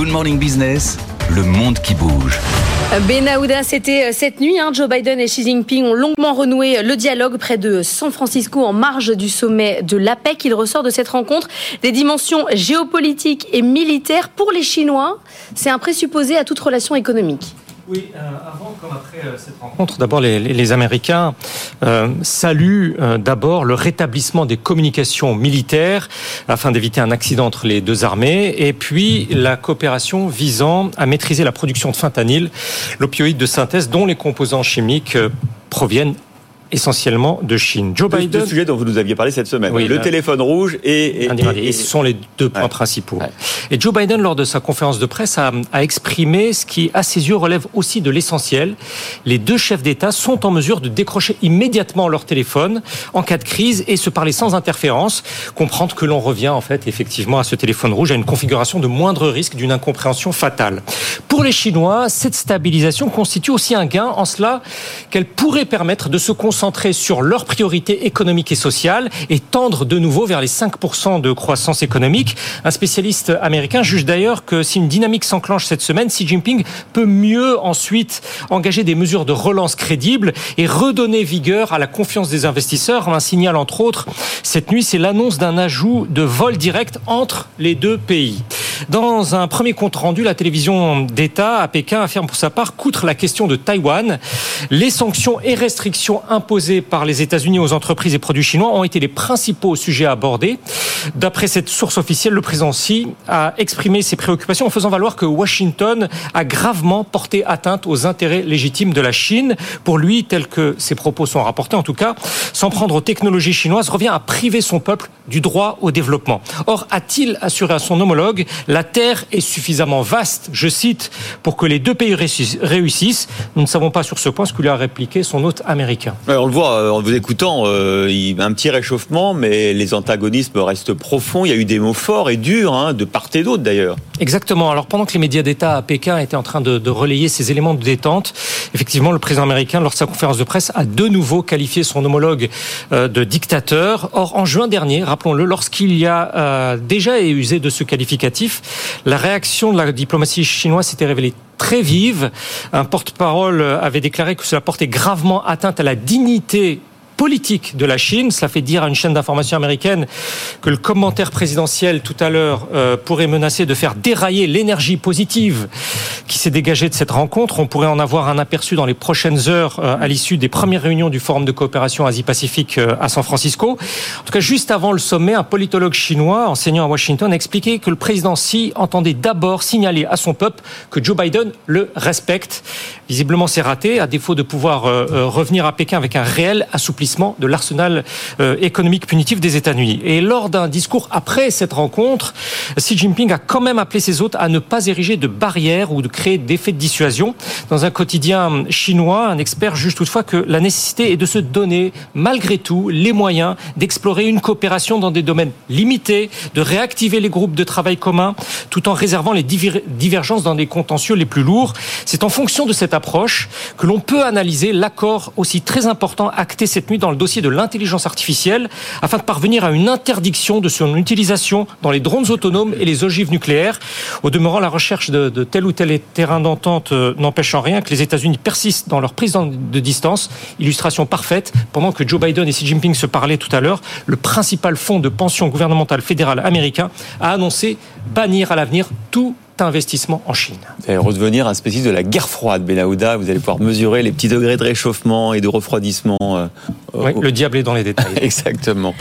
Good Morning Business, le monde qui bouge. Benahouda, c'était euh, cette nuit. Hein, Joe Biden et Xi Jinping ont longuement renoué le dialogue près de San Francisco en marge du sommet de l'APEC. Il ressort de cette rencontre des dimensions géopolitiques et militaires pour les Chinois. C'est un présupposé à toute relation économique. Oui, euh, avant comme après euh, cette rencontre, d'abord les, Américains euh, saluent d'abord le rétablissement des communications militaires afin d'éviter un accident entre les deux armées, et puis la coopération visant à maîtriser la production de fentanyl, l'opioïde de synthèse dont les composants chimiques proviennent essentiellement de Chine. Joe Biden, deux sujets dont vous nous aviez parlé cette semaine, oui, le là, téléphone rouge et, et, et, et, ce sont les deux points ouais. principaux. Ouais. Et Joe Biden, lors de sa conférence de presse, a, a, exprimé ce qui, à ses yeux, relève aussi de l'essentiel. Les deux chefs d'État sont en mesure de décrocher immédiatement leur téléphone en cas de crise et se parler sans interférence, comprendre que l'on revient en fait effectivement à ce téléphone rouge à une configuration de moindre risque d'une incompréhension fatale. Pour les Chinois, cette stabilisation constitue aussi un gain en cela qu'elle pourrait permettre de se concentrer concentrer sur leurs priorités économiques et sociales et tendre de nouveau vers les 5% de croissance économique. Un spécialiste américain juge d'ailleurs que si une dynamique s'enclenche cette semaine, Xi Jinping peut mieux ensuite engager des mesures de relance crédibles et redonner vigueur à la confiance des investisseurs. Un signal entre autres cette nuit, c'est l'annonce d'un ajout de vol direct entre les deux pays. Dans un premier compte rendu, la télévision d'État à Pékin affirme pour sa part qu'outre la question de Taïwan, les sanctions et restrictions imposées par les États-Unis aux entreprises et produits chinois ont été les principaux sujets abordés. D'après cette source officielle, le président Xi a exprimé ses préoccupations en faisant valoir que Washington a gravement porté atteinte aux intérêts légitimes de la Chine. Pour lui, tel que ses propos sont rapportés en tout cas, s'en prendre aux technologies chinoises revient à priver son peuple du droit au développement. Or, a-t-il assuré à son homologue la Terre est suffisamment vaste, je cite, pour que les deux pays réussissent. Nous ne savons pas sur ce point ce que lui a répliqué son hôte américain. On le voit euh, en vous écoutant, euh, un petit réchauffement, mais les antagonismes restent profonds. Il y a eu des mots forts et durs, hein, de part et d'autre d'ailleurs. Exactement. Alors pendant que les médias d'État à Pékin étaient en train de, de, relayer ces éléments de détente, effectivement, le président américain, lors de sa conférence de presse, a de nouveau qualifié son homologue euh, de dictateur. Or, en juin dernier, rappelons-le, lorsqu'il y a euh, déjà usé de ce qualificatif, la réaction de la diplomatie chinoise s'était révélée très vive. Un porte-parole avait déclaré que cela portait gravement atteinte à la dignité politique de la Chine. Cela fait dire à une chaîne d'information américaine que le commentaire présidentiel tout à l'heure euh, pourrait menacer de faire dérailler l'énergie positive qui s'est dégagée de cette rencontre. On pourrait en avoir un aperçu dans les prochaines heures euh, à l'issue des premières réunions du Forum de coopération Asie-Pacifique euh, à San Francisco. En tout cas, juste avant le sommet, un politologue chinois enseignant à Washington a expliqué que le président Xi entendait d'abord signaler à son peuple que Joe Biden le respecte. Visiblement, c'est raté, à défaut de pouvoir revenir à Pékin avec un réel assouplissement de l'arsenal euh, économique punitif des États-Unis. Et lors d'un discours après cette rencontre, Xi Jinping a quand même appelé ses hôtes à ne pas ériger de barrières ou de créer d'effets de dissuasion. Dans un quotidien chinois, un expert juge toutefois que la nécessité est de se donner, malgré tout, les moyens d'explorer une coopération dans des domaines limités, de réactiver les groupes de travail communs, tout en réservant les divergences dans des contentieux les plus lourds. C'est en fonction de cette approche que l'on peut analyser l'accord aussi très important acté cette nuit dans le dossier de l'intelligence artificielle afin de parvenir à une interdiction de son utilisation dans les drones autonomes et les ogives nucléaires. Au demeurant, la recherche de, tel ou tel terrain d'entente euh, n'empêche en rien que les États-Unis persistent dans leur prise de distance. Illustration parfaite, pendant que Joe Biden et Xi Jinping se parlaient tout à l'heure, le principal fonds de pension gouvernementale fédéral américain a annoncé bannir à l'avenir tout investissement en Chine. Vous allez redevenir un spécialiste de la guerre froide, Benahouda. Vous allez pouvoir mesurer les petits degrés de réchauffement et de refroidissement. Oui, le diable est dans les détails. Exactement.